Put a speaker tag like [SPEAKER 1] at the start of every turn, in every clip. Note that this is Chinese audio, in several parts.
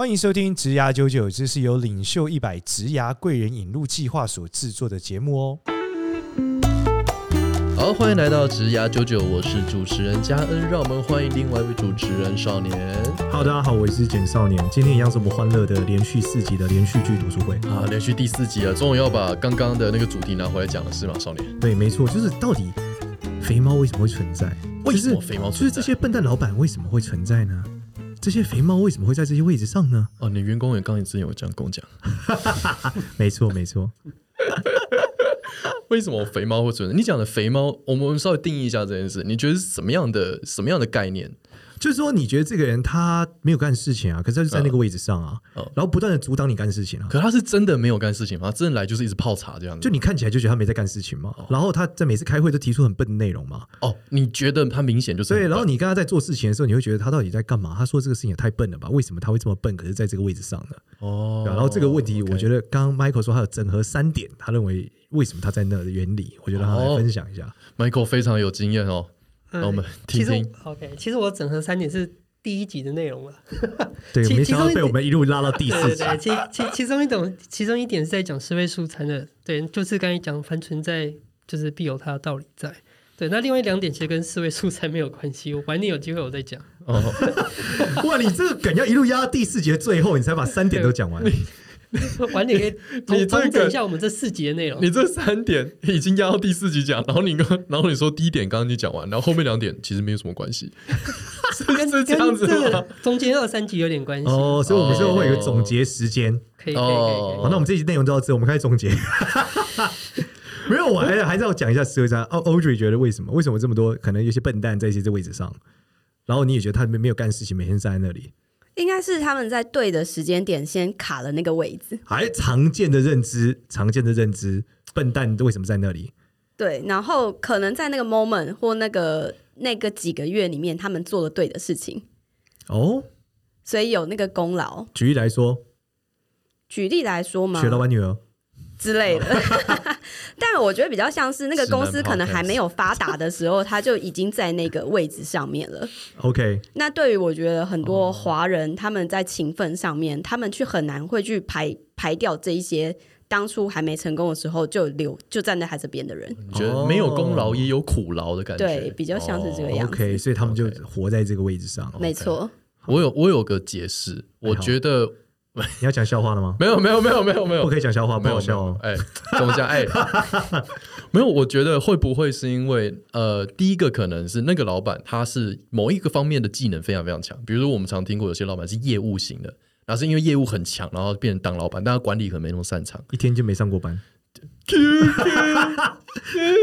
[SPEAKER 1] 欢迎收听《职涯九九》，这是由领袖一百职涯贵人引路计划所制作的节目哦。
[SPEAKER 2] 好，欢迎来到《职涯九九》，我是主持人嘉恩，让我们欢迎另外一位主持人少年。
[SPEAKER 1] 好，大家好，我是简少年。今天一样是我们欢乐的连续四集的连续剧读书会
[SPEAKER 2] 啊，连续第四集了，终于要把刚刚的那个主题拿回来讲了，是吗，少年？
[SPEAKER 1] 对，没错，就是到底肥猫为什么会存在？
[SPEAKER 2] 为什么肥猫存在？
[SPEAKER 1] 就是这些笨蛋老板为什么会存在呢？这些肥猫为什么会在这些位置上呢？
[SPEAKER 2] 哦，你员工也刚才之前有这样跟我讲，
[SPEAKER 1] 没错没错。
[SPEAKER 2] 为什么肥猫会存在？你讲的肥猫，我们稍微定义一下这件事，你觉得是什么样的什么样的概念？
[SPEAKER 1] 就是说，你觉得这个人他没有干事情啊，可是他就在那个位置上啊，嗯嗯、然后不断的阻挡你干事情啊。
[SPEAKER 2] 可他是真的没有干事情吗？他真的来就是一直泡茶这样子？
[SPEAKER 1] 就你看起来就觉得他没在干事情嘛。哦、然后他在每次开会都提出很笨的内容嘛。
[SPEAKER 2] 哦，你觉得他明显就是
[SPEAKER 1] 对。然后你跟他在做事情的时候，你会觉得他到底在干嘛？他说这个事情也太笨了吧？为什么他会这么笨？可是在这个位置上呢？哦。然后这个问题，我觉得刚刚 Michael 说他有整合三点，他认为为什么他在那的原理，我觉得他来分享一下。
[SPEAKER 2] 哦、Michael 非常有经验哦。那、嗯、我们听听。
[SPEAKER 3] OK，其实我整合三点是。第一集的内容了，
[SPEAKER 1] 对，没想到被我们一路拉到第四集。
[SPEAKER 3] 对，其其其中一种，其中一点是在讲四位素餐的，对，就是刚才讲凡存在就是必有它的道理在。对，那另外两点其实跟四位素餐没有关系，我晚点有机会我再讲。哦，
[SPEAKER 1] 哇，你这个梗要一路压到第四节最后，你才把三点都讲完。
[SPEAKER 3] 晚点可以 你统整一下我们这四集的内容。
[SPEAKER 2] 你这三点已经压到第四集讲，然后你刚，然后你说第一点刚刚你讲完，然后后面两点其实没有什么关系，是是这样子吗？
[SPEAKER 3] 中间二三集有点关系
[SPEAKER 1] 哦，所以我们最后会有一个总结时间，
[SPEAKER 3] 可以可以可以。好，
[SPEAKER 1] 那我们这集内容就到这，我们开始总结。没有，我还还是要讲一下实际上，Audrey 觉得为什么？为什么这么多可能有些笨蛋在一些这位置上，然后你也觉得他没没有干事情，每天站在那里。
[SPEAKER 4] 应该是他们在对的时间点先卡了那个位置。
[SPEAKER 1] 还常见的认知，常见的认知，笨蛋为什么在那里？
[SPEAKER 4] 对，然后可能在那个 moment 或那个那个几个月里面，他们做了对的事情。哦，所以有那个功劳。
[SPEAKER 1] 举例来说，
[SPEAKER 4] 举例来说嘛，
[SPEAKER 1] 学老板女儿。
[SPEAKER 4] 之类的，但我觉得比较像是那个公司可能还没有发达的时候，他就已经在那个位置上面了。
[SPEAKER 1] OK，
[SPEAKER 4] 那对于我觉得很多华人他们在勤奋上面，他们去很难会去排排掉这一些当初还没成功的时候就留就站在他这边的人。
[SPEAKER 2] 你觉得没有功劳也有苦劳的感觉？
[SPEAKER 4] 对，比较像是这个样子。
[SPEAKER 1] OK，所以他们就活在这个位置上。
[SPEAKER 4] 没错，
[SPEAKER 2] 我有我有个解释，我觉得。
[SPEAKER 1] 你要讲笑话了吗？
[SPEAKER 2] 没有，没有，没有，没有，没有，
[SPEAKER 1] 不可以讲笑话，没有笑。
[SPEAKER 2] 哎，怎么讲？哎，没有。我觉得会不会是因为呃，第一个可能是那个老板他是某一个方面的技能非常非常强，比如说我们常听过有些老板是业务型的，然后是因为业务很强，然后变成当老板，但他管理可能没那么擅长，
[SPEAKER 1] 一天就没上过班。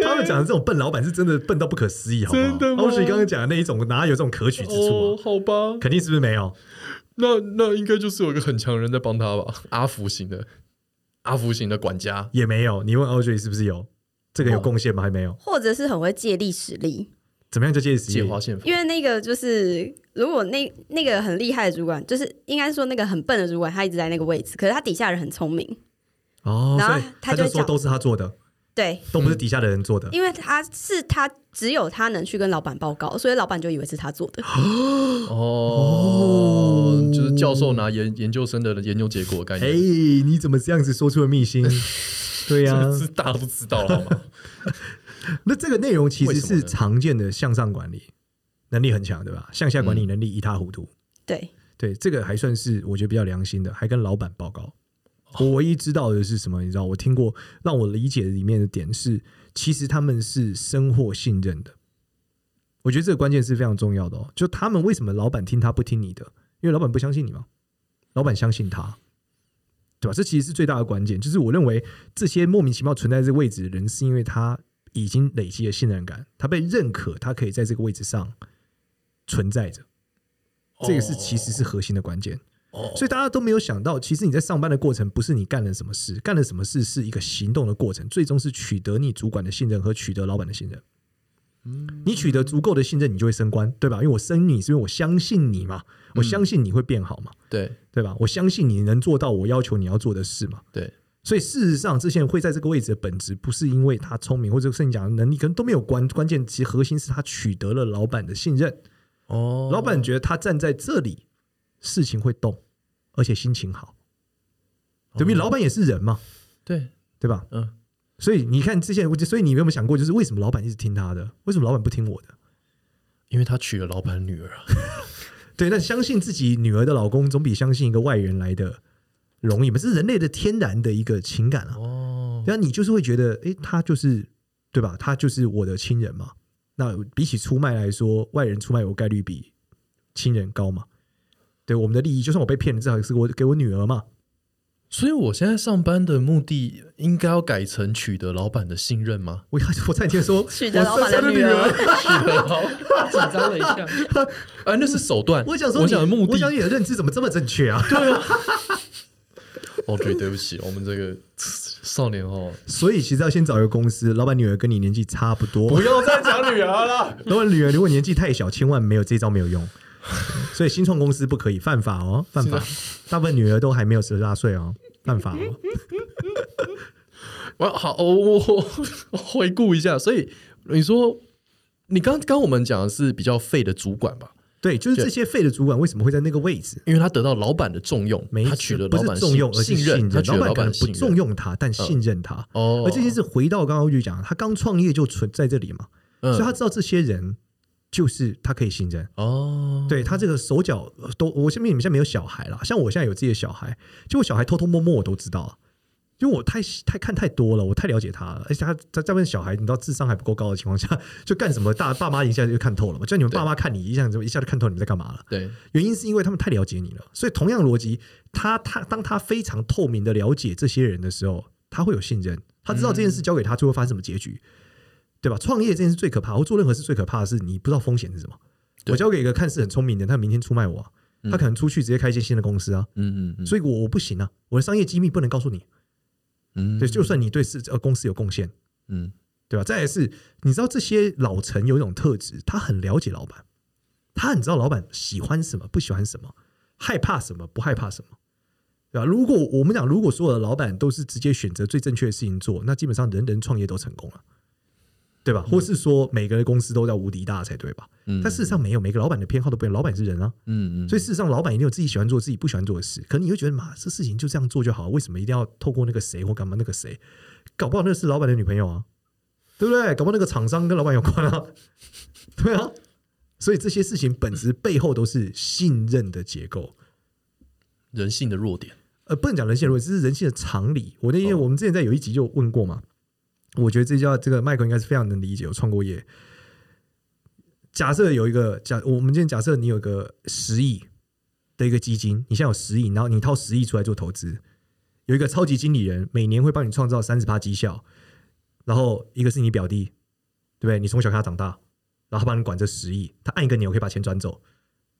[SPEAKER 1] 他们讲的这种笨老板是真的笨到不可思议，好吗？欧刚刚讲的那一种哪有这种可取之处？
[SPEAKER 2] 哦，好吧，
[SPEAKER 1] 肯定是不是没有？
[SPEAKER 2] 那那应该就是有一个很强人在帮他吧？阿福型的，阿福型的管家
[SPEAKER 1] 也没有。你问 Audrey 是不是有这个有贡献吗？还没有，
[SPEAKER 4] 或者是很会借力使力？
[SPEAKER 1] 怎么样就借力使力？
[SPEAKER 2] 借花献佛。
[SPEAKER 4] 因为那个就是，如果那那个很厉害的主管，就是应该说那个很笨的主管，他一直在那个位置，可是他底下人很聪明
[SPEAKER 1] 哦，然后他就说都是他做的。
[SPEAKER 4] 对，
[SPEAKER 1] 都不是底下的人做的，
[SPEAKER 4] 因为他是他只有他能去跟老板报告，所以老板就以为是他做的。
[SPEAKER 2] 哦，就是教授拿研研究生的研究结果概念。
[SPEAKER 1] 哎，你怎么这样子说出了秘辛？对呀、啊，
[SPEAKER 2] 是大家都知道了好吗？
[SPEAKER 1] 那这个内容其实是常见的向上管理能力很强，对吧？向下管理能力一塌糊涂。嗯、
[SPEAKER 4] 对
[SPEAKER 1] 对，这个还算是我觉得比较良心的，还跟老板报告。我唯一知道的是什么？你知道，我听过让我理解的里面的点是，其实他们是深获信任的。我觉得这个关键是非常重要的哦。就他们为什么老板听他不听你的？因为老板不相信你嘛。老板相信他，对吧？这其实是最大的关键。就是我认为这些莫名其妙存在这个位置的人，是因为他已经累积了信任感，他被认可，他可以在这个位置上存在着。这个是其实是核心的关键。所以大家都没有想到，其实你在上班的过程不是你干了什么事，干了什么事是一个行动的过程，最终是取得你主管的信任和取得老板的信任。你取得足够的信任，你就会升官，对吧？因为我升你是因为我相信你嘛，我相信你会变好嘛，
[SPEAKER 2] 对
[SPEAKER 1] 对吧？我相信你能做到我要求你要做的事嘛，
[SPEAKER 2] 对。
[SPEAKER 1] 所以事实上，这些人会在这个位置的本质，不是因为他聪明或者甚至讲的能力，可能都没有关关键，其实核心是他取得了老板的信任。哦，老板觉得他站在这里，事情会动。而且心情好，对不对？老板也是人嘛，
[SPEAKER 2] 对
[SPEAKER 1] 对吧？
[SPEAKER 2] 嗯，
[SPEAKER 1] 所以你看这些，所以你有没有想过，就是为什么老板一直听他的？为什么老板不听我的？
[SPEAKER 2] 因为他娶了老板女儿啊。
[SPEAKER 1] 对，那相信自己女儿的老公，总比相信一个外人来的容易嘛？这是人类的天然的一个情感啊。哦，那你就是会觉得，哎，他就是对吧？他就是我的亲人嘛。那比起出卖来说，外人出卖我概率比亲人高嘛？对，我们的利益，就算我被骗了，至少也是我给我女儿嘛。
[SPEAKER 2] 所以我现在上班的目的，应该要改成取得老板的信任吗？
[SPEAKER 1] 我我在听说
[SPEAKER 4] 取得老板的女儿，
[SPEAKER 3] 取得老板紧张了一下。
[SPEAKER 2] 哎，那是手段。
[SPEAKER 1] 我想说，
[SPEAKER 2] 我想的目的，
[SPEAKER 1] 我想你的认知怎么这么正确啊？对啊。
[SPEAKER 2] 哦，对对不起，我们这个少年哦。
[SPEAKER 1] 所以其实要先找一个公司，老板女儿跟你年纪差不多。
[SPEAKER 2] 不要再讲女儿了。
[SPEAKER 1] 老板女儿如果年纪太小，千万没有这招没有用。所以新创公司不可以犯法哦，犯法。大部分女儿都还没有十八岁哦，犯法哦。
[SPEAKER 2] 我好，我我回顾一下。所以你说，你刚刚我们讲的是比较废的主管吧？
[SPEAKER 1] 对，就是这些废的主管为什么会在那个位置？
[SPEAKER 2] 因为他得到老板的重用，
[SPEAKER 1] 没
[SPEAKER 2] 他取得
[SPEAKER 1] 不是重用，而是信任。
[SPEAKER 2] 他
[SPEAKER 1] 老板可能不重用他，但信任他。哦，而这些是回到刚刚就讲，他刚创业就存在这里嘛，所以他知道这些人。就是他可以信任哦，对他这个手脚都，我身边你们现在没有小孩了，像我现在有自己的小孩，就我小孩偷偷摸摸我都知道，因为我太太看太多了，我太了解他了，而且他在在问小孩，你知道智商还不够高的情况下，就干什么大爸妈一下就看透了嘛，就你们爸妈看你一下就一下就看透你们在干嘛了，
[SPEAKER 2] 对，
[SPEAKER 1] 原因是因为他们太了解你了，所以同样逻辑，他他当他非常透明的了解这些人的时候，他会有信任，他知道这件事交给他最后发生什么结局。嗯对吧？创业这件事最可怕，我做任何事最可怕的是你不知道风险是什么。我交给一个看似很聪明的人，他明天出卖我，他可能出去直接开一间新的公司啊。嗯嗯，所以我我不行啊，我的商业机密不能告诉你。嗯，对，就算你对是呃公司有贡献，嗯，对吧？再来是，你知道这些老臣有一种特质，他很了解老板，他很知道老板喜欢什么，不喜欢什么，害怕什么，不害怕什么，对吧？如果我们讲，如果所有的老板都是直接选择最正确的事情做，那基本上人人创业都成功了。对吧？或是说每个公司都叫无敌大才对吧？嗯，但事实上没有，每个老板的偏好都不一样。老板是人啊，嗯嗯，所以事实上老板一定有自己喜欢做、自己不喜欢做的事。可能你会觉得嘛，这事情就这样做就好，为什么一定要透过那个谁或干嘛那个谁？搞不好那是老板的女朋友啊，对不对？搞不好那个厂商跟老板有关啊，对啊。所以这些事情本质背后都是信任的结构，
[SPEAKER 2] 人性的弱点。
[SPEAKER 1] 呃，不能讲人性的弱点，这是人性的常理。我那因为我们之前在有一集就问过嘛。我觉得这叫这个麦克应该是非常能理解。我创过业，假设有一个假，我们今天假设你有个十亿的一个基金，你现在有十亿，然后你掏十亿出来做投资，有一个超级经理人每年会帮你创造三十趴绩效，然后一个是你表弟，对不对？你从小看他长大，然后他帮你管这十亿，他按一个钮可以把钱转走，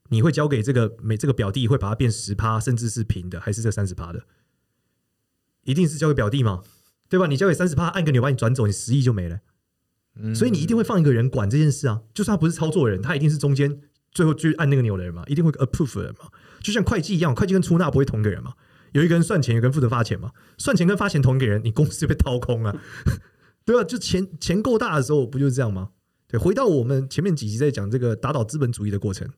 [SPEAKER 1] 你会交给这个每这个表弟会把它变十趴，甚至是平的，还是这三十趴的？一定是交给表弟吗？对吧？你交给三十趴，按个钮把你转走，你十亿就没了。嗯，所以你一定会放一个人管这件事啊。就算他不是操作人，他一定是中间最后去按那个钮的人嘛，一定会 approve 的人嘛。就像会计一样，会计跟出纳不会同一个人嘛。有一个人算钱，有一个人负责发钱嘛。算钱跟发钱同一个人，你公司就被掏空了，对吧？就钱钱够大的时候，不就是这样吗？对，回到我们前面几集在讲这个打倒资本主义的过程。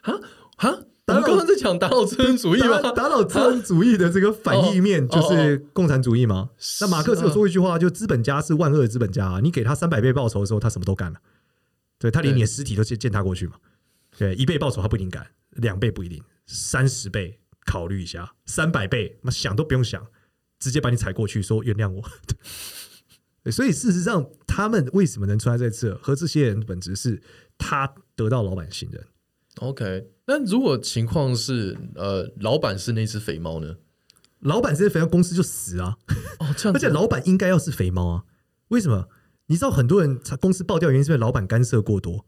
[SPEAKER 2] 哈 哈。我们刚刚在讲打倒资本主义吗？
[SPEAKER 1] 打倒资本主义的这个反义面就是共产主义吗？那马克思有说一句话，就资本家是万恶的资本家，你给他三百倍报酬的时候，他什么都干了。对，他连你的尸体都去践踏过去嘛？对，一倍报酬他不一定干，两倍不一定，三十倍考虑一下，三百倍那想都不用想，直接把你踩过去，说原谅我。对，所以事实上，他们为什么能出在在这？和这些人的本质是他得到老板信任。
[SPEAKER 2] OK，那如果情况是呃，老板是那只肥猫呢？
[SPEAKER 1] 老板是肥猫，公司就死啊！哦，这样，而且老板应该要是肥猫啊？为什么？你知道很多人公司爆掉原因是因为老板干涉过多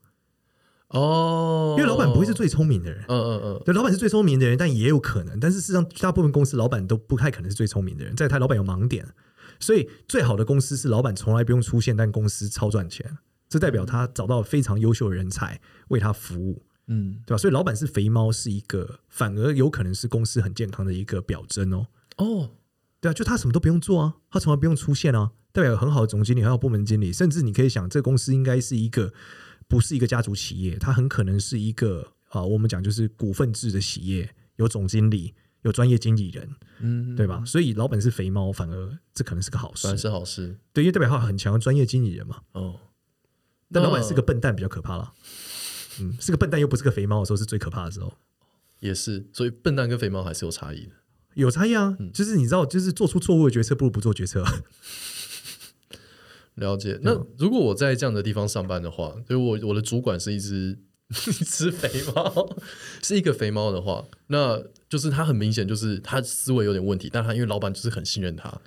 [SPEAKER 1] 哦，因为老板不会是最聪明的人，嗯嗯嗯，对，老板是最聪明的人，但也有可能，但是事实上，大部分公司老板都不太可能是最聪明的人，在他老板有盲点，所以最好的公司是老板从来不用出现，但公司超赚钱，这代表他找到非常优秀的人才为他服务。嗯，对吧？所以老板是肥猫，是一个反而有可能是公司很健康的一个表征哦。哦，对啊，就他什么都不用做啊，他从来不用出现啊，代表有很好的总经理，还有部门经理，甚至你可以想，这个公司应该是一个不是一个家族企业，它很可能是一个啊，我们讲就是股份制的企业，有总经理，有专业经理人，
[SPEAKER 2] 嗯，
[SPEAKER 1] 对吧？所以老板是肥猫，反而这可能是个好事，
[SPEAKER 2] 反而是好事。
[SPEAKER 1] 对，因为代表他很强的专业经理人嘛。
[SPEAKER 2] 哦，
[SPEAKER 1] 但老板是个笨蛋，比较可怕了。嗯，是个笨蛋又不是个肥猫的时候，是最可怕的时候。
[SPEAKER 2] 也是，所以笨蛋跟肥猫还是有差异的。
[SPEAKER 1] 有差异啊，
[SPEAKER 2] 嗯
[SPEAKER 1] 就是你知道，就是做出错误的决策不如不做决策。
[SPEAKER 2] 了解。那如果我在这样的地方上班的话，就我我的主管是一只 一只肥猫，是一个肥猫的话，那就是他很明显就是他思维有点问题，但他因为老板就是很信任他。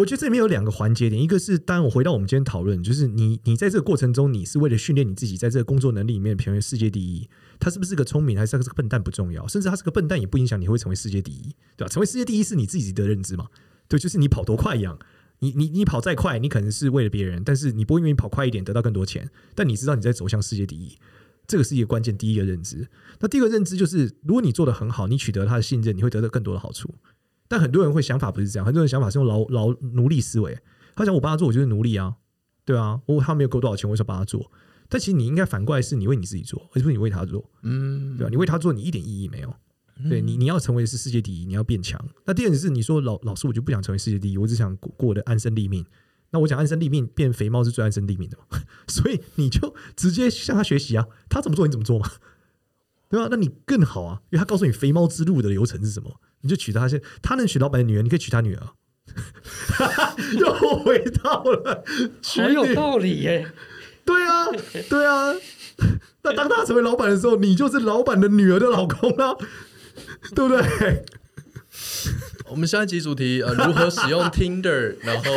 [SPEAKER 1] 我觉得这里面有两个环节点，一个是当然我回到我们今天讨论，就是你你在这个过程中，你是为了训练你自己在这个工作能力里面成为世界第一。他是不是个聪明还是他是个笨蛋不重要，甚至他是个笨蛋也不影响你会成为世界第一，对吧？成为世界第一是你自己的认知嘛？对，就是你跑多快一样。你你你跑再快，你可能是为了别人，但是你不会因为你跑快一点得到更多钱，但你知道你在走向世界第一，这个是一个关键。第一个认知，那第二个认知就是，如果你做得很好，你取得他的信任，你会得到更多的好处。但很多人会想法不是这样，很多人想法是用劳劳奴隶思维，他想我帮他做，我就是奴隶啊，对啊，我他没有给我多少钱，我为什么帮他做？但其实你应该反过来是，你为你自己做，而不是你为他做，
[SPEAKER 2] 嗯，
[SPEAKER 1] 对吧？你为他做，你一点意义没有。对你，你要成为是世界第一，你要变强。那第二点是，你说老老师，我就不想成为世界第一，我只想过过得安身立命。那我讲安身立命，变肥猫是最安身立命的嘛？所以你就直接向他学习啊，他怎么做你怎么做嘛，对吧？那你更好啊，因为他告诉你肥猫之路的流程是什么，你就娶她先，他能娶老板的女儿，你可以娶他女儿。又回到了，
[SPEAKER 3] 很有道理耶！
[SPEAKER 1] 对啊，对啊。那当他成为老板的时候，你就是老板的女儿的老公了，对不对？
[SPEAKER 2] 我们下一集主题呃，如何使用 Tinder，然后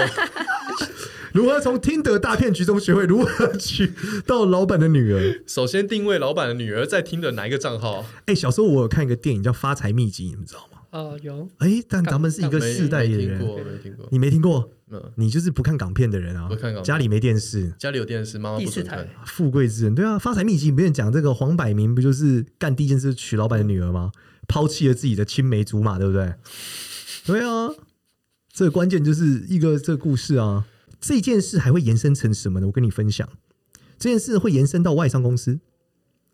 [SPEAKER 1] 如何从 Tinder 大骗局中学会如何娶到老板的女儿。
[SPEAKER 2] 首先定位老板的女儿，在 Tinder 哪一个账号？
[SPEAKER 1] 哎、欸，小时候我有看一个电影叫《发财秘籍》，你们知道吗？
[SPEAKER 3] 哦，有。
[SPEAKER 1] 哎、欸，但咱们是一个世代的人，
[SPEAKER 2] 没听过，没听过。
[SPEAKER 1] 你没听过？
[SPEAKER 2] 嗯，
[SPEAKER 1] 你就是不看港片的人啊。
[SPEAKER 2] 不看港片，
[SPEAKER 1] 家里没电视，
[SPEAKER 2] 家里有电视，妈妈不准看。
[SPEAKER 1] 富贵之人，对啊，《发财秘籍》里面讲这个黄百鸣不就是干第一件事娶老板的女儿吗？抛弃了自己的青梅竹马，对不对？对啊，这个关键就是一个这个故事啊。这件事还会延伸成什么呢？我跟你分享，这件事会延伸到外商公司。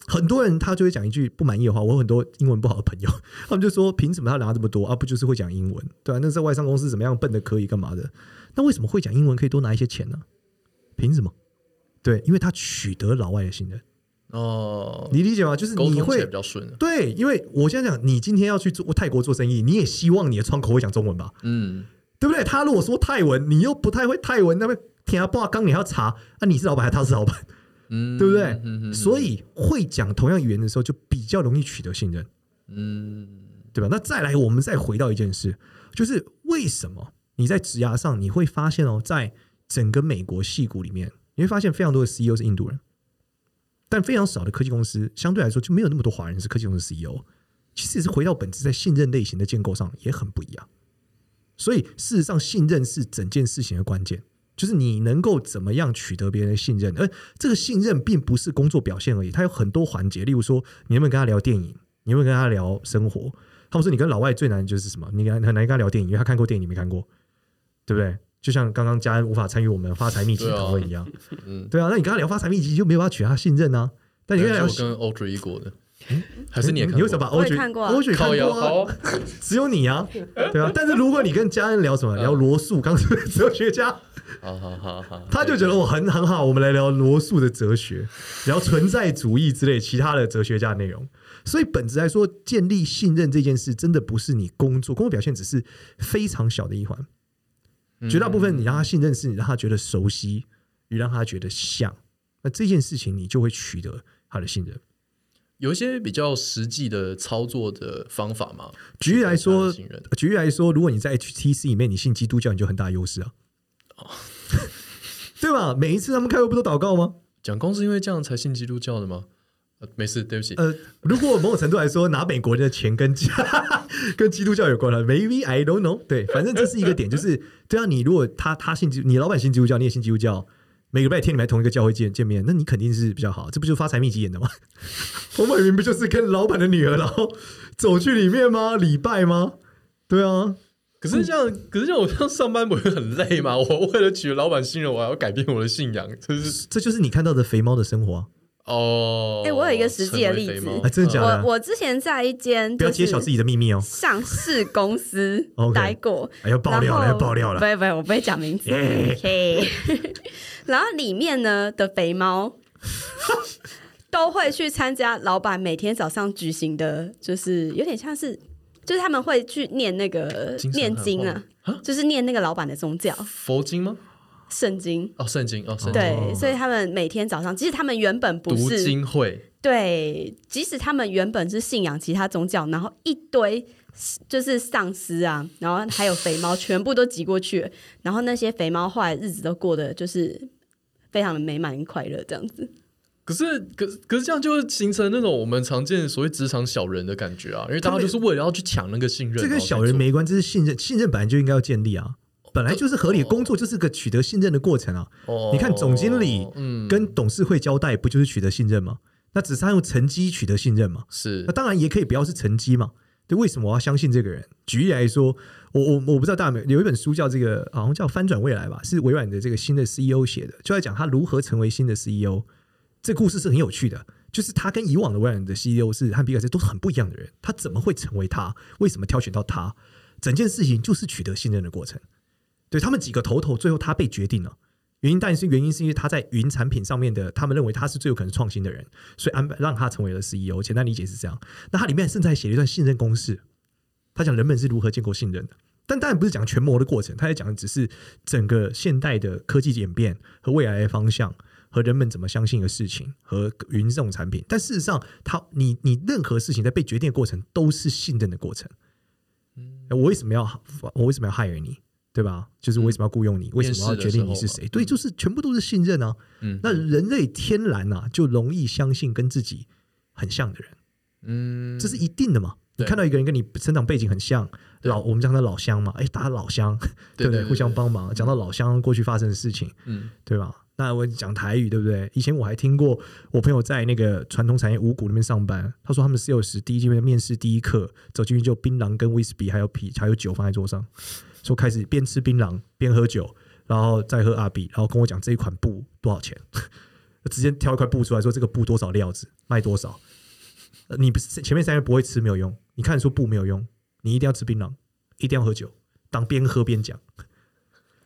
[SPEAKER 1] 很多人他就会讲一句不满意的话。我有很多英文不好的朋友，他们就说：凭什么他拿这么多啊？不就是会讲英文？对啊，那在外商公司怎么样笨的可以干嘛的？那为什么会讲英文可以多拿一些钱呢？凭什么？对，因为他取得老外的信任。
[SPEAKER 2] 哦，
[SPEAKER 1] 你理解吗？就是你会
[SPEAKER 2] 比较顺。
[SPEAKER 1] 对，因为我现在讲，你今天要去做泰国做生意，你也希望你的窗口会讲中文吧？嗯，对不对？他如果说泰文，你又不太会泰文，那边天啊，不刚你要查，那、啊、你是老板还是他是老板？嗯，对不对？嗯嗯嗯、所以会讲同样语言的时候，就比较容易取得信任。嗯，对吧？那再来，我们再回到一件事，就是为什么你在职涯上你会发现哦，在整个美国戏谷里面，你会发现非常多的 CEO 是印度人。但非常少的科技公司，相对来说就没有那么多华人是科技公司 CEO。其实也是回到本质，在信任类型的建构上也很不一样。所以事实上，信任是整件事情的关键，就是你能够怎么样取得别人的信任。而这个信任并不是工作表现而已，它有很多环节。例如说，你有没有跟他聊电影？你有没有跟他聊生活？他们说，你跟老外最难的就是什么？你很难跟他聊电影，因为他看过电影，你没看过，对不对？就像刚刚佳恩无法参与我们发财秘籍讨论一样，对啊，嗯，对啊，那你跟他聊发财秘籍，就没有办法取得他信任啊。但你跟他聊，
[SPEAKER 2] 跟 Audrey 一国的，还是你也看过？
[SPEAKER 1] 你为什么把 Audrey
[SPEAKER 4] 看过
[SPEAKER 1] ？Audrey 看过
[SPEAKER 2] 好，
[SPEAKER 1] 只有你啊，对啊。但是如果你跟家人聊什么，聊罗素，刚是哲学家，
[SPEAKER 2] 好好好好，
[SPEAKER 1] 他就觉得我很很好，我们来聊罗素的哲学，聊存在主义之类其他的哲学家内容。所以本质来说，建立信任这件事，真的不是你工作工作表现，只是非常小的一环。绝大部分你让他信任，是你让他觉得熟悉，你让他觉得像，那这件事情你就会取得他的信任。
[SPEAKER 2] 有一些比较实际的操作的方法吗？
[SPEAKER 1] 举例来说，举例来说，如果你在 HTC 里面你信基督教，你就很大优势啊，哦、对吧？每一次他们开会不都祷告吗？
[SPEAKER 2] 蒋公是因为这样才信基督教的吗？呃、没事，对不起。
[SPEAKER 1] 呃，如果某种程度来说，拿美国人的钱跟 跟基督教有关了，maybe I don't know。对，反正这是一个点，就是对啊，你如果他他信基，你老板信基督教，你也信基督教，每个礼拜天你们同一个教会见见面，那你肯定是比较好。这不就是发财秘籍演的吗？黄百鸣不就是跟老板的女儿然后走去里面吗？礼拜吗？对啊。
[SPEAKER 2] 可是这样，嗯、可是这样，我这样上班不会很累吗？我为了取得老板信任，我还要改变我的信仰，就是
[SPEAKER 1] 这就是你看到的肥猫的生活、啊。
[SPEAKER 2] 哦，
[SPEAKER 4] 哎、我有一个实际的例子，
[SPEAKER 1] 哎，真的假的？
[SPEAKER 4] 我我之前在一间
[SPEAKER 1] 不要揭晓自己的秘密哦，
[SPEAKER 4] 上市公司
[SPEAKER 1] OK
[SPEAKER 4] 待过，
[SPEAKER 1] 哎，要爆料了，要爆料了。
[SPEAKER 4] 不，会不会，我不会讲名字。嘿，然后里面呢的肥猫 都会去参加老板每天早上举行的，就是有点像是，就是他们会去念那
[SPEAKER 2] 个
[SPEAKER 4] 念经啊，就是念那个老板的宗教。
[SPEAKER 2] 佛经吗？
[SPEAKER 4] 圣经。
[SPEAKER 2] 哦，圣经哦，圣经
[SPEAKER 4] 对，所以他们每天早上，即使他们原本不
[SPEAKER 2] 读
[SPEAKER 4] 是
[SPEAKER 2] 经会，
[SPEAKER 4] 对，即使他们原本是信仰其他宗教，然后一堆就是丧尸啊，然后还有肥猫，全部都挤过去了，然后那些肥猫后来日子都过得就是非常的美满快乐，这样子。
[SPEAKER 2] 可是，可可是这样就会形成那种我们常见所谓职场小人的感觉啊，因为大家就是为了要去抢那个信任。
[SPEAKER 1] 这跟小人没关，这是信任，信任本来就应该要建立啊，本来就是合理的工作，就是个取得信任的过程啊。
[SPEAKER 2] 哦，
[SPEAKER 1] 你看总经理
[SPEAKER 2] 嗯
[SPEAKER 1] 跟董事会交代，不就是取得信任吗？那只是他用成绩取得信任嘛。
[SPEAKER 2] 是
[SPEAKER 1] 那当然也可以不要是成绩嘛。对，为什么我要相信这个人？举例来说，我我我不知道大家有没有有一本书叫这个，好像叫《翻转未来》吧，是微软的这个新的 CEO 写的，就在讲他如何成为新的 CEO。这故事是很有趣的，就是他跟以往的微软的 CEO 是和比尔斯都是很不一样的人，他怎么会成为他？为什么挑选到他？整件事情就是取得信任的过程。对，他们几个头头，最后他被决定了。原因当然是原因是因为他在云产品上面的，他们认为他是最有可能创新的人，所以安排让他成为了 CEO。简单理解是这样。那他里面甚至还写了一段信任公式，他讲人们是如何建构信任的。但当然不是讲权谋的过程，他在讲的只是整个现代的科技演变和未来的方向。和人们怎么相信的事情，和云这种产品，但事实上，他你你任何事情在被决定的过程都是信任的过程。嗯，我为什么要我为什么要 hire 你，对吧？就是为什么要雇佣你？为什么要决定你是谁？对，就是全部都是信任啊。嗯，那人类天然啊就容易相信跟自己很像的人。嗯，这是一定的嘛。你看到一个人跟你成长背景很像，老我们讲他老乡嘛，哎，大家老乡，对 不对？互相帮忙。讲到老乡过去发生的事情，嗯，对吧？那我讲台语对不对？以前我还听过我朋友在那个传统产业五股那边上班，他说他们 sales 第一阶段面试第一课走进去就槟榔跟威士忌还有啤还有酒放在桌上，说开始边吃槟榔边喝酒，然后再喝阿比，然后跟我讲这一款布多少钱，直接挑一块布出来说这个布多少料子卖多少，你不是前面三个不会吃没有用，你看说布没有用，你一定要吃槟榔，一定要喝酒，当边喝边讲。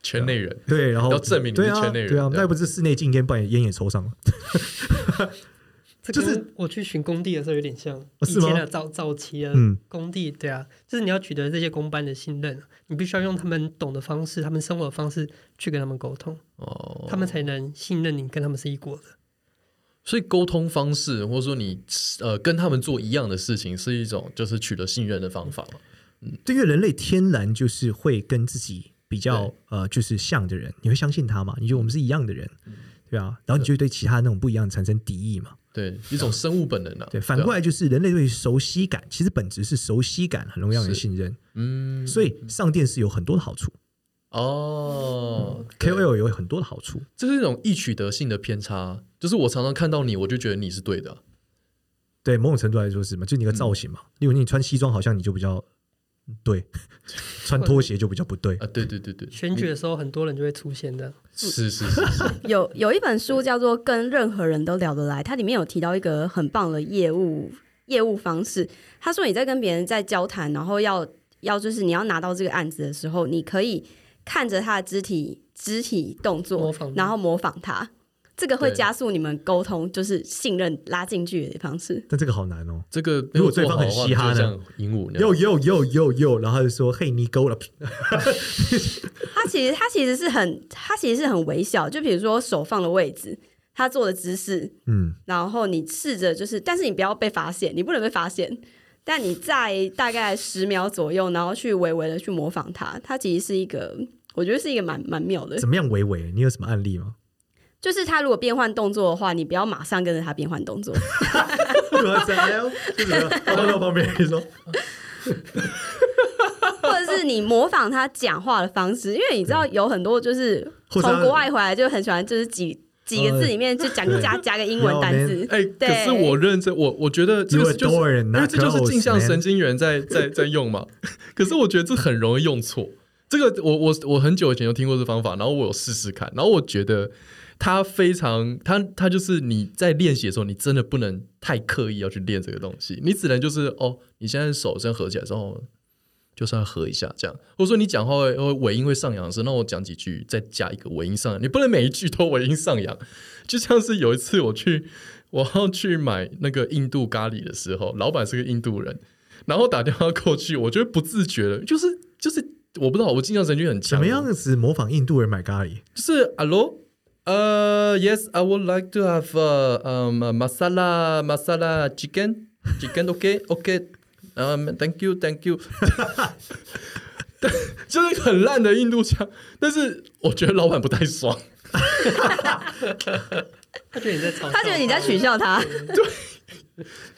[SPEAKER 2] 圈内人
[SPEAKER 1] 对，然后
[SPEAKER 2] 要证明你是圈内人，
[SPEAKER 1] 对啊，那不是室内禁烟，不然烟也抽上了。
[SPEAKER 3] 就是我去巡工地的时候有点像以前的早早期的工地，对啊，就是你要取得这些工班的信任，你必须要用他们懂的方式，他们生活的方式去跟他们沟通，哦，他们才能信任你，跟他们是一国的。
[SPEAKER 2] 所以沟通方式，或者说你呃跟他们做一样的事情，是一种就是取得信任的方法嘛？
[SPEAKER 1] 嗯，对，因为人类天然就是会跟自己。比较呃，就是像的人，你会相信他吗？你觉得我们是一样的人，嗯、对啊，然后你就会对其他那种不一样产生敌意嘛？
[SPEAKER 2] 对，一种生物本能的、啊。
[SPEAKER 1] 对，反过来就是人类对于熟悉感，其实本质是熟悉感，很容易让人信任。嗯，所以上电视有很多的好处
[SPEAKER 2] 哦、嗯、
[SPEAKER 1] ，KOL 有很多的好处，
[SPEAKER 2] 这是一种易取得性的偏差，就是我常常看到你，我就觉得你是对的。
[SPEAKER 1] 对，某种程度来说是嘛，就你个造型嘛，嗯、例如你穿西装，好像你就比较。对，穿拖鞋就比较不对
[SPEAKER 2] 啊！对对对对，
[SPEAKER 3] 选举的时候很多人就会出现的。
[SPEAKER 2] 是是是，是，
[SPEAKER 4] 有有一本书叫做《跟任何人都聊得来》，它里面有提到一个很棒的业务业务方式。他说你在跟别人在交谈，然后要要就是你要拿到这个案子的时候，你可以看着他的肢体肢体动作，然后模仿他。这个会加速你们沟通，就是信任拉近距离的方式。
[SPEAKER 1] 但这个好难哦。
[SPEAKER 2] 这个
[SPEAKER 1] 如果对方很嘻哈的？
[SPEAKER 2] 鹦鹉
[SPEAKER 1] 又又又又又，然后他就说：“嘿，你勾了。”
[SPEAKER 4] 他其实他其实是很他其实是很微小，就比如说手放的位置，他做的姿势，嗯，然后你试着就是，但是你不要被发现，你不能被发现。但你在大概十秒左右，然后去微微的去模仿他，他其实是一个，我觉得是一个蛮蛮妙的。
[SPEAKER 1] 怎么样微微？你有什么案例吗？
[SPEAKER 4] 就是他如果变换动作的话，你不要马上跟着他变换动作。或者是你模仿他讲话的方式，因为你知道有很多就是从国外回来就很喜欢，就是几几个字里面就讲加加个英文单词。
[SPEAKER 2] 哎，可是我认真，我我觉得这个就是因为这就是镜像神经元在在在用嘛。可是我觉得这很容易用错。这个我我我很久以前就听过这方法，然后我有试试看，然后我觉得它非常，他他就是你在练习的时候，你真的不能太刻意要去练这个东西，你只能就是哦，你现在手先合起来之后。就算合一下这样，或者说你讲话会尾音会上扬的时候，那我讲几句再加一个尾音上扬，你不能每一句都尾音上扬。就像是有一次我去我要去买那个印度咖喱的时候，老板是个印度人，然后打电话过去，我就不自觉的，就是就是我不知道，我印象神经很强。
[SPEAKER 1] 怎么样子模仿印度人买咖喱？
[SPEAKER 2] 就是 Hello，呃、uh,，Yes，I would like to have a um masala masala chicken. chicken，OK，OK。嗯、um,，Thank you，Thank you，对，就是很烂的印度腔，但是我觉得老板不太爽，
[SPEAKER 3] 他觉得你在嘲，
[SPEAKER 4] 他。觉得你在取笑他，
[SPEAKER 2] 对。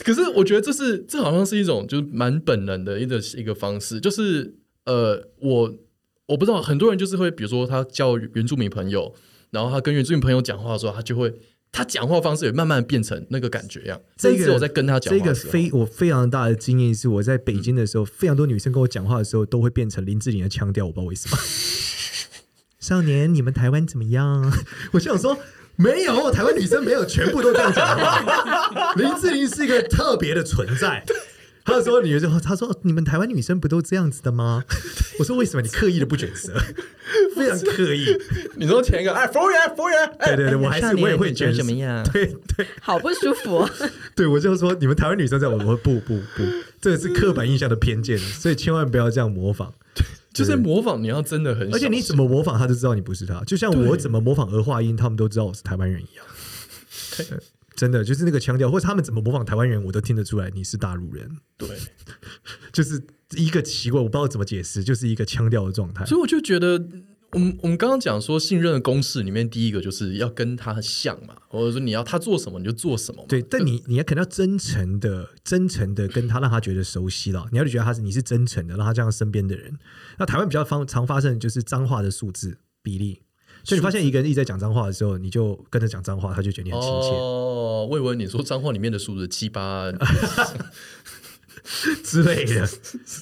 [SPEAKER 2] 可是我觉得这是这好像是一种就是蛮本能的一个一个方式，就是呃，我我不知道很多人就是会，比如说他交原住民朋友，然后他跟原住民朋友讲话的时候，他就会。他讲话方式也慢慢变成那个感觉一样。这个我在跟他讲话，
[SPEAKER 1] 这个非我非常大的经验是，我在北京的时候，非常多女生跟我讲话的时候，都会变成林志玲的腔调，我不知道为什么。少年，你们台湾怎么样？我想说，没有，台湾女生没有全部都这样讲话。林志玲是一个特别的存在。他说：“女生，他说你们台湾女生不都这样子的吗？” 我说：“为什么你刻意的不卷舌？非常刻意。”
[SPEAKER 2] 你说前一个哎，服务员，服务员，
[SPEAKER 1] 对对对，我还是我也会觉得
[SPEAKER 2] 怎么样？
[SPEAKER 1] 对对，
[SPEAKER 4] 好不舒服。
[SPEAKER 1] 对，我就说你们台湾女生在我说不不不，这个是刻板印象的偏见，所以千万不要这样模仿。
[SPEAKER 2] 就是模仿，你要真的很，
[SPEAKER 1] 而且你怎么模仿，他就知道你不是他。就像我怎么模仿儿化音，他们都知道我是台湾人一样。对。真的就是那个腔调，或者他们怎么模仿台湾人，我都听得出来你是大陆人。
[SPEAKER 2] 对，
[SPEAKER 1] 就是一个奇怪，我不知道怎么解释，就是一个腔调的状态。
[SPEAKER 2] 所以我就觉得，我们我们刚刚讲说信任的公式里面，第一个就是要跟他像嘛，或者说你要他做什么你就做什么。
[SPEAKER 1] 对，但你你要肯定要真诚的、真诚的跟他，让他觉得熟悉了。你要觉得他是你是真诚的，让他这样身边的人。那台湾比较方常发生的就是脏话的数字比例。所以你发现一个人一直在讲脏话的时候，你就跟着讲脏话，他就觉得你很亲切。
[SPEAKER 2] 哦，我以为你说脏话里面的数字七八
[SPEAKER 1] 之类的，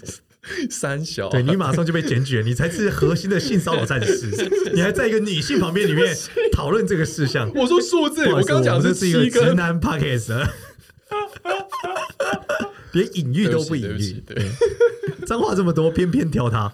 [SPEAKER 2] 三小，
[SPEAKER 1] 对，你马上就被检举了，你才是核心的性骚扰战士。你还在一个女性旁边里面讨论这个事项。
[SPEAKER 2] 我说数字，我刚讲的是一个
[SPEAKER 1] 直男 podcast，连隐喻都不隐喻。对，脏话这么多，偏偏挑他。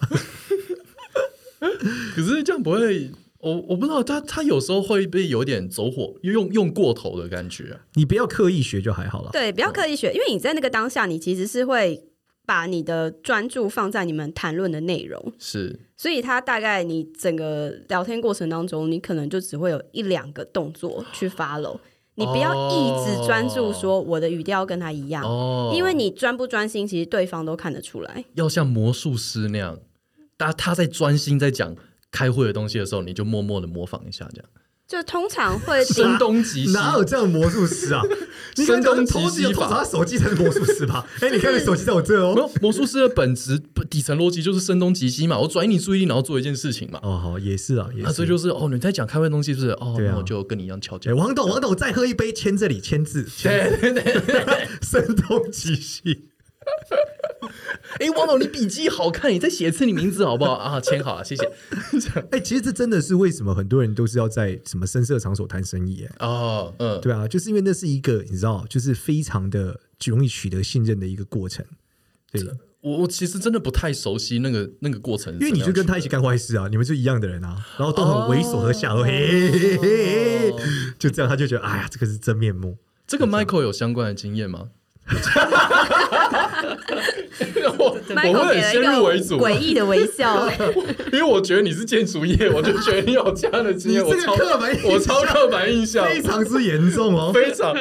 [SPEAKER 2] 可是这样不会。我我不知道他他有时候会不会有点走火，用用过头的感觉啊。
[SPEAKER 1] 你不要刻意学就还好了。
[SPEAKER 4] 对，不要刻意学，因为你在那个当下，你其实是会把你的专注放在你们谈论的内容。
[SPEAKER 2] 是，
[SPEAKER 4] 所以他大概你整个聊天过程当中，你可能就只会有一两个动作去 follow。你不要一直专注说我的语调跟他一样，哦，因为你专不专心，其实对方都看得出来。
[SPEAKER 2] 要像魔术师那样，他他在专心在讲。开会的东西的时候，你就默默的模仿一下，这样
[SPEAKER 4] 就通常会
[SPEAKER 2] 声东击西。
[SPEAKER 1] 哪有这样魔术师啊？声东击西法，他手机才是魔术师吧？哎、欸，你看，你手机在我这哦。没有，
[SPEAKER 2] 魔术师的本质底层逻辑就是声东击西嘛，我转移你注意力，然后做一件事情嘛。
[SPEAKER 1] 哦，好，也是啊，也是。啊、
[SPEAKER 2] 所以就是哦，你在讲开会的东西是不是？哦，那我就跟你一样敲键。
[SPEAKER 1] 王董，王董，再喝一杯，签这里，签字。对对对，声东击西。
[SPEAKER 2] 哎、欸，王总，你笔记好看，你再写一次你名字好不好 啊？签好了，谢谢。
[SPEAKER 1] 哎、欸，其实这真的是为什么很多人都是要在什么深色场所谈生意？哎，哦，嗯，对啊，就是因为那是一个你知道，就是非常的容易取得信任的一个过程。对，
[SPEAKER 2] 我我其实真的不太熟悉那个那个过程，
[SPEAKER 1] 因为你就跟他一起干坏事啊，你们是一样的人啊，然后都很猥琐和下流，嘿嘿嘿嘿，就这样，他就觉得哎呀，这个是真面目。
[SPEAKER 2] 这个 Michael 有相关的经验吗？
[SPEAKER 4] 我我会很先入为主，诡异的微笑，
[SPEAKER 2] 因为我觉得你是建筑业，我就觉得你有这样的经验。我超刻板，我超刻板印象
[SPEAKER 1] 非常之严重哦，
[SPEAKER 2] 非常。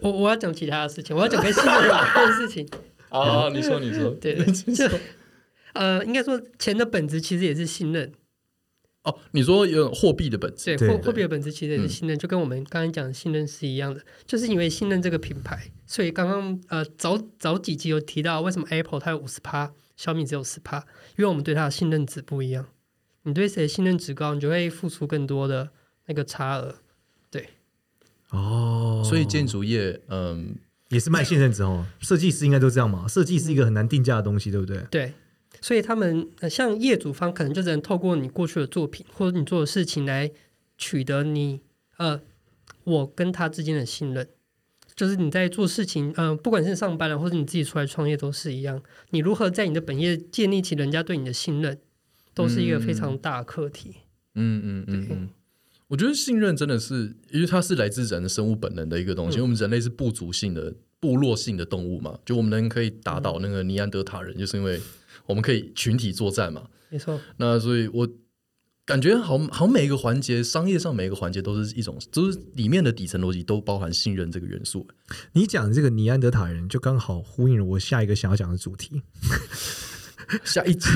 [SPEAKER 3] 我我要讲其他的事情，我要讲跟信任有关的事情。
[SPEAKER 2] 啊，你说你说，
[SPEAKER 3] 对，就呃，应该说钱的本质其实也是信任。
[SPEAKER 2] 哦，你说有货币的本质，
[SPEAKER 3] 对，货货币的本质其实也是信任，就跟我们刚才讲的信任是一样的，就是因为信任这个品牌，所以刚刚呃早早几集有提到为什么 Apple 它有五十趴，小米只有十趴，因为我们对它的信任值不一样，你对谁信任值高，你就会付出更多的那个差额，对，
[SPEAKER 2] 哦，所以建筑业嗯
[SPEAKER 1] 也是卖信任值哦，设计师应该都这样嘛，设计是一个很难定价的东西，对不对？
[SPEAKER 3] 对。所以他们像业主方可能就只能透过你过去的作品或者你做的事情来取得你呃我跟他之间的信任。就是你在做事情，嗯、呃，不管是上班了，或者你自己出来创业，都是一样。你如何在你的本业建立起人家对你的信任，都是一个非常大的课题。
[SPEAKER 2] 嗯嗯嗯嗯，我觉得信任真的是，因为它是来自人的生物本能的一个东西。嗯、因为我们人类是部族性的、部落性的动物嘛，就我们能可以打倒那个尼安德塔人，就是因为我们可以群体作战嘛。
[SPEAKER 3] 没错。
[SPEAKER 2] 那所以，我。感觉好，好每一个环节，商业上每一个环节都是一种，就是里面的底层逻辑都包含信任这个元素。
[SPEAKER 1] 你讲这个尼安德塔人，就刚好呼应了我下一个想要讲的主题。
[SPEAKER 2] 下一集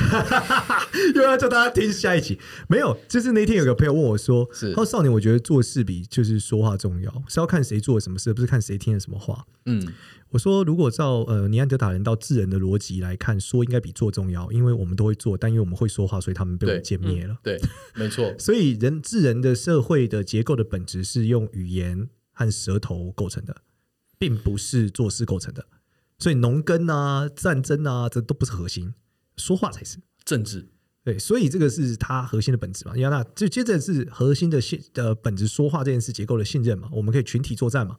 [SPEAKER 1] 又要叫大家听下一集，没有，就是那天有个朋友问我说：“
[SPEAKER 2] 是，
[SPEAKER 1] 他说少年，我觉得做事比就是说话重要，是要看谁做了什么事，不是看谁听了什么话。”嗯。我说，如果照呃尼安德塔人到智人的逻辑来看，说应该比做重要，因为我们都会做，但因为我们会说话，所以他们被我们歼灭了。
[SPEAKER 2] 对，嗯、对，没错。
[SPEAKER 1] 所以人智人的社会的结构的本质是用语言和舌头构成的，并不是做事构成的。所以农耕啊、战争啊，这都不是核心，说话才是
[SPEAKER 2] 政治。
[SPEAKER 1] 对，所以这个是它核心的本质嘛。你看，那就接着是核心的信的本质，说话这件事结构的信任嘛，我们可以群体作战嘛。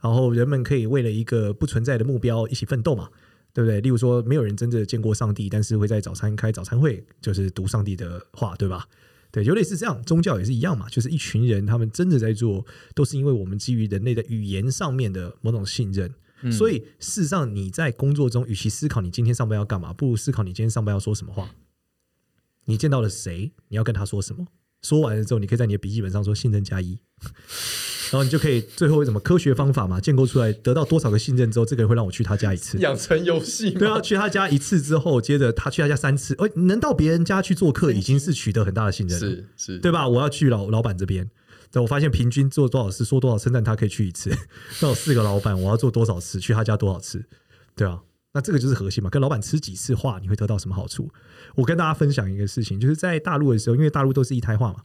[SPEAKER 1] 然后人们可以为了一个不存在的目标一起奋斗嘛，对不对？例如说，没有人真的见过上帝，但是会在早餐开早餐会，就是读上帝的话，对吧？对，就类似这样，宗教也是一样嘛，就是一群人他们真的在做，都是因为我们基于人类的语言上面的某种信任。嗯、所以事实上，你在工作中，与其思考你今天上班要干嘛，不如思考你今天上班要说什么话。你见到了谁？你要跟他说什么？说完了之后，你可以在你的笔记本上说“信任加一”。然后你就可以最后什么科学方法嘛，建构出来得到多少个信任之后，这个人会让我去他家一次，
[SPEAKER 2] 养成游戏。
[SPEAKER 1] 对啊，去他家一次之后，接着他去他家三次，哎，能到别人家去做客，已经是取得很大的信任了，
[SPEAKER 2] 是是，
[SPEAKER 1] 对吧？我要去老老板这边，对，我发现平均做多少次，说多少称赞他可以去一次。那有四个老板，我要做多少次，去他家多少次，对啊。那这个就是核心嘛，跟老板吃几次话，你会得到什么好处？我跟大家分享一个事情，就是在大陆的时候，因为大陆都是一胎化嘛，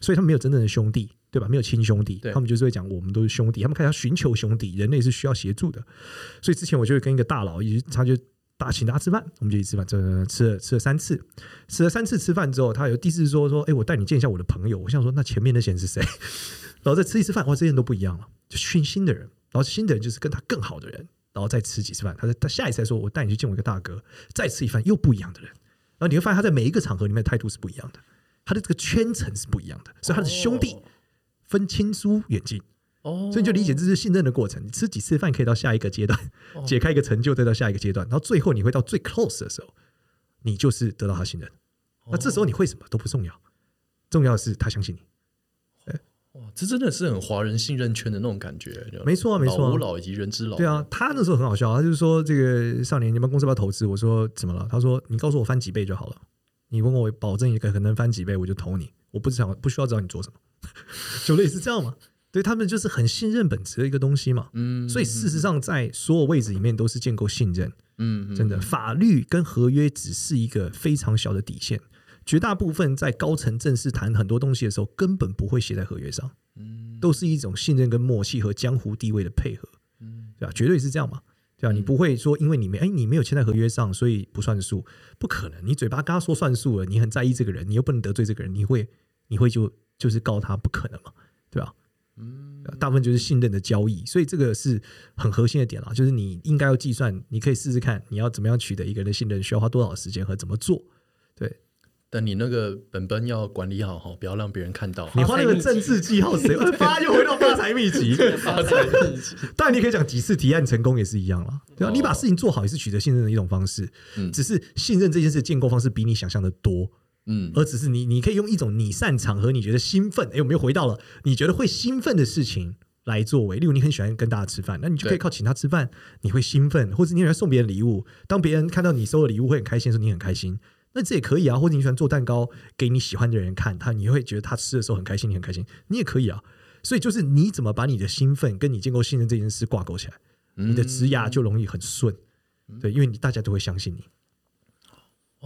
[SPEAKER 1] 所以他们没有真正的兄弟。对吧？没有亲兄弟，他们就是会讲我们都是兄弟。他们开始要寻求兄弟，人类是需要协助的。所以之前我就会跟一个大佬，一他就大请大家吃饭，我们就一起吃饭，这吃了吃了三次，吃了三次吃饭之后，他有第四次说说，哎，我带你见一下我的朋友。我想说，那前面那些人是谁？然后再吃一次饭，哇，这些人都不一样了，就训新的人。然后新的人就是跟他更好的人，然后再吃几次饭。他他下一次说，我带你去见我一个大哥，再吃一饭又不一样的人。然后你会发现他在每一个场合里面的态度是不一样的，他的这个圈层是不一样的，所以他的兄弟。分亲疏远近，哦，所以就理解这是信任的过程。你吃几次饭可以到下一个阶段，解开一个成就，再到下一个阶段，然后最后你会到最 close 的时候，你就是得到他信任。那这时候你会什么都不重要，重要的是他相信你。
[SPEAKER 2] 哇，这真的是很华人信任圈的那种感觉。
[SPEAKER 1] 没错啊，没错，
[SPEAKER 2] 老吾老以及人之老。
[SPEAKER 1] 对啊，他那时候很好笑，他就是说这个少年，你们公司要不要投资？我说怎么了？他说你告诉我翻几倍就好了。你问我保证一个可能翻几倍，我就投你。我不想不需要知道你做什么。就类似这样嘛，对他们就是很信任本质的一个东西嘛，嗯，所以事实上在所有位置里面都是建构信任，嗯，真的，法律跟合约只是一个非常小的底线，绝大部分在高层正式谈很多东西的时候，根本不会写在合约上，嗯，都是一种信任跟默契和江湖地位的配合，嗯，对吧？绝对是这样嘛，对吧？你不会说因为你没哎你没有签在合约上，所以不算数，不可能，你嘴巴刚刚说算数了，你很在意这个人，你又不能得罪这个人，你会你会就。就是告他不可能嘛，对吧？嗯，大部分就是信任的交易，所以这个是很核心的点啦。就是你应该要计算，你可以试试看，你要怎么样取得一个人的信任，需要花多少时间和怎么做。对，
[SPEAKER 2] 但你那个本本要管理好哈，不要让别人看到。
[SPEAKER 1] 你花那个政治记号，谁会发？又回到发财秘籍，发财秘籍。当然，你可以讲几次提案成功也是一样啦。对啊？你把事情做好也是取得信任的一种方式。嗯，只是信任这件事建构方式比你想象的多。嗯，而只是你，你可以用一种你擅长和你觉得兴奋，哎，我们又回到了你觉得会兴奋的事情来作为。例如，你很喜欢跟大家吃饭，那你就可以靠请他吃饭，你会兴奋，或者你喜欢送别人礼物，当别人看到你收的礼物会很开心的时候，你很开心，那这也可以啊。或者你喜欢做蛋糕给你喜欢的人看，他你会觉得他吃的时候很开心，你很开心，你也可以啊。所以就是你怎么把你的兴奋跟你建构信任这件事挂钩起来，你的职涯就容易很顺，对，因为你大家都会相信你。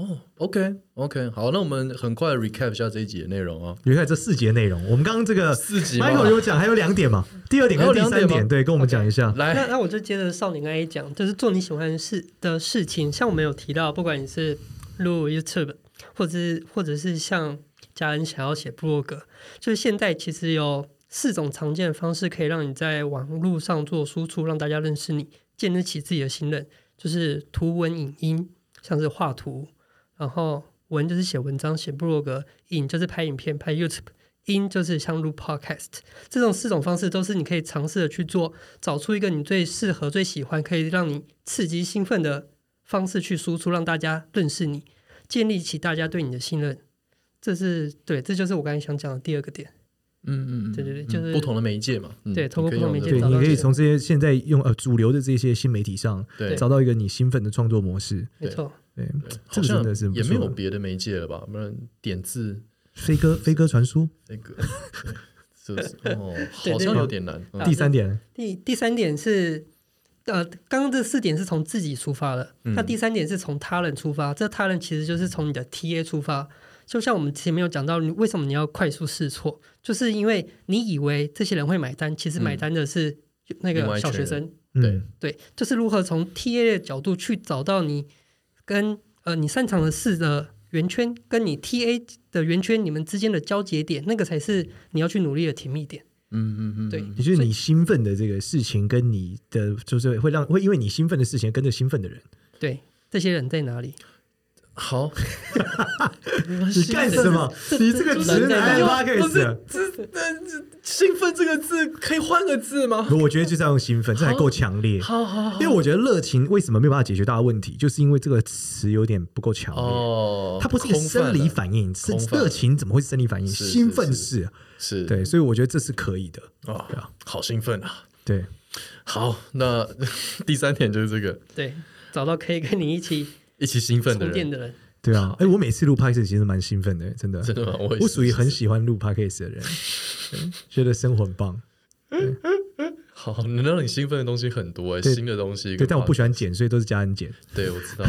[SPEAKER 2] 哦，OK，OK，好，那我们很快 recap 一下这一集的内容啊。
[SPEAKER 1] recap 这四集的内容，我们刚刚这个
[SPEAKER 2] 四集
[SPEAKER 1] ，Michael 有讲，还有两点嘛？第二点跟第三点，对，跟我们讲一下。
[SPEAKER 3] 来，那那我就接着少年刚才讲，就是做你喜欢的事的事情，像我们有提到，不管你是录 YouTube，或者是或者是像家人想要写部落格，就是现在其实有四种常见的方式可以让你在网络上做输出，让大家认识你，建立起自己的信任，就是图文影音，像是画图，然后文就是写文章、写部落格，影就是拍影片、拍 YouTube。音就是像录 Podcast 这种四种方式，都是你可以尝试的去做，找出一个你最适合、最喜欢，可以让你刺激、兴奋的方式去输出，让大家认识你，建立起大家对你的信任。这是对，这就是我刚才想讲的第二个点。
[SPEAKER 2] 嗯嗯，
[SPEAKER 3] 对对对，就是
[SPEAKER 2] 不同的媒介嘛。
[SPEAKER 3] 对，通过不同媒介，
[SPEAKER 1] 对，你可以从这些现在用呃主流的这些新媒体上，
[SPEAKER 2] 对，
[SPEAKER 1] 找到一个你兴奋的创作模式。
[SPEAKER 3] 没错，
[SPEAKER 1] 对，这个真的是
[SPEAKER 2] 也没有别的媒介了吧？不然点字。
[SPEAKER 1] 飞鸽 飞鸽传书，
[SPEAKER 2] 飞鸽 是不是？哦，好像有点难。
[SPEAKER 1] 第三点，
[SPEAKER 3] 第第三点是，呃，刚刚这四点是从自己出发的，那第三点是从他人出发。这他人其实就是从你的 TA 出发。就像我们前面有讲到，你为什么你要快速试错？就是因为你以为这些人会买单，其实买单的是那个小学生。
[SPEAKER 2] 对
[SPEAKER 3] 对，就是如何从 TA 的角度去找到你跟呃你擅长的事的。圆圈跟你 TA 的圆圈，你们之间的交节点，那个才是你要去努力的甜蜜点。
[SPEAKER 2] 嗯嗯嗯，
[SPEAKER 3] 对，
[SPEAKER 1] 也就是你兴奋的这个事情，跟你的就是会让会因为你兴奋的事情跟着兴奋的人。
[SPEAKER 3] 对，这些人在哪里？
[SPEAKER 2] 好，
[SPEAKER 1] 你干什么？你这个直男 podcast，
[SPEAKER 2] 这这这兴奋这个字可以换个字吗？
[SPEAKER 1] 我觉得就是要用兴奋，这还够强烈。
[SPEAKER 2] 好好好，
[SPEAKER 1] 因为我觉得热情为什么没有办法解决大家问题，就是因为这个词有点不够强烈。哦，它不是一个生理反应，是热情怎么会是生理反应？兴奋是，
[SPEAKER 2] 是
[SPEAKER 1] 对，所以我觉得这是可以的。
[SPEAKER 2] 哦，好兴奋啊！
[SPEAKER 1] 对，
[SPEAKER 2] 好，那 第三点就是这个，
[SPEAKER 3] 对，找到可以跟你一起。
[SPEAKER 2] 一起兴奋的人，
[SPEAKER 1] 对啊，哎，我每次录 podcast 其实蛮兴奋的，真的，
[SPEAKER 2] 真的吗？我
[SPEAKER 1] 我属于很喜欢录 podcast 的人，觉得生活很棒。
[SPEAKER 2] 好，能让你兴奋的东西很多哎，新的东西。
[SPEAKER 1] 对，但我不喜欢剪，所以都是家人剪。
[SPEAKER 2] 对，我知道，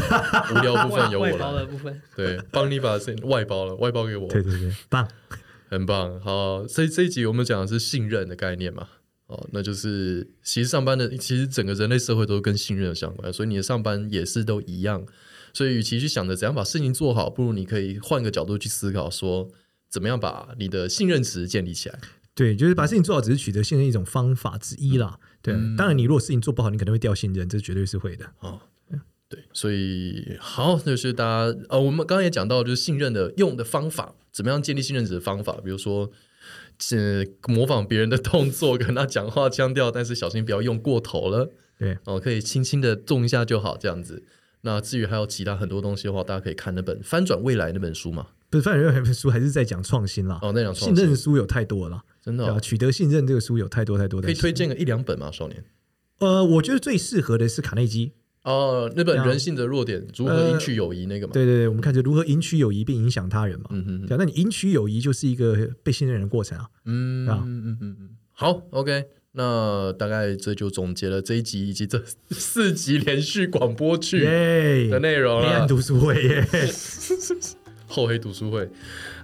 [SPEAKER 2] 无聊部分由我来。
[SPEAKER 3] 外包的部分，
[SPEAKER 2] 对，帮你把这外包了，外包给我。
[SPEAKER 1] 对对对，棒，
[SPEAKER 2] 很棒。好，所以这一集我们讲的是信任的概念嘛？哦，那就是其实上班的，其实整个人类社会都跟信任相关，所以你的上班也是都一样。所以，与其去想着怎样把事情做好，不如你可以换个角度去思考，说怎么样把你的信任值建立起来。
[SPEAKER 1] 对，就是把事情做好，只是取得信任一种方法之一啦。对，嗯、当然，你如果事情做不好，你可能会掉信任，这绝对是会的。
[SPEAKER 2] 哦，对，所以好，就是大家呃，我们刚刚也讲到，就是信任的用的方法，怎么样建立信任值的方法，比如说，是模仿别人的动作，跟他讲话腔调，但是小心不要用过头了。
[SPEAKER 1] 对，
[SPEAKER 2] 哦，可以轻轻的动一下就好，这样子。那至于还有其他很多东西的话，大家可以看那本《翻转未来》那本书嘛。
[SPEAKER 1] 不是《翻转未来》那本书，还是在讲创新啦。
[SPEAKER 2] 哦，那讲创新。
[SPEAKER 1] 信任书有太多了，
[SPEAKER 2] 真的、哦。
[SPEAKER 1] 取得信任这个书有太多太多的。
[SPEAKER 2] 可以推荐个一两本吗，少年？
[SPEAKER 1] 呃，我觉得最适合的是卡内基
[SPEAKER 2] 哦，那本《人性的弱点：如何赢取友谊》那个嘛、呃。对
[SPEAKER 1] 对对，我们看着如何赢取友谊并影响他人嘛。
[SPEAKER 2] 嗯哼，
[SPEAKER 1] 哼。那你赢取友谊就是一个被信任的过程啊。
[SPEAKER 2] 嗯嗯嗯嗯嗯。好，OK。那大概这就总结了这一集以及这四集连续广播剧的内容了。黑
[SPEAKER 1] 暗读书会耶，
[SPEAKER 2] 厚黑读书会。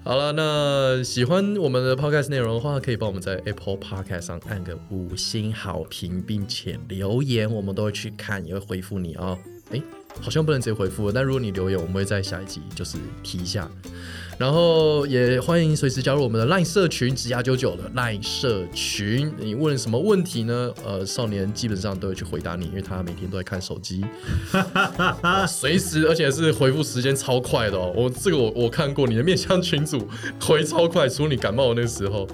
[SPEAKER 2] 好了，那喜欢我们的 Podcast 内容的话，可以帮我们在 Apple Podcast 上按个五星好评，并且留言，我们都会去看，也会回复你哦。哎，好像不能直接回复，但如果你留言，我们会在下一集就是提一下。然后也欢迎随时加入我们的 LINE 社群，职涯99的 LINE 社群。你问什么问题呢？呃，少年基本上都会去回答你，因为他每天都在看手机，随时而且是回复时间超快的哦。我这个我我看过你的面向群组回超快，除了你感冒的那个时候。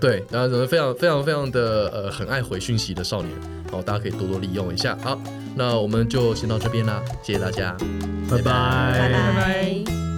[SPEAKER 2] 对，然后人非常非常非常的呃很爱回讯息的少年，好，大家可以多多利用一下。好，那我们就先到这边啦，谢谢大家，
[SPEAKER 1] 拜拜，拜拜。拜拜。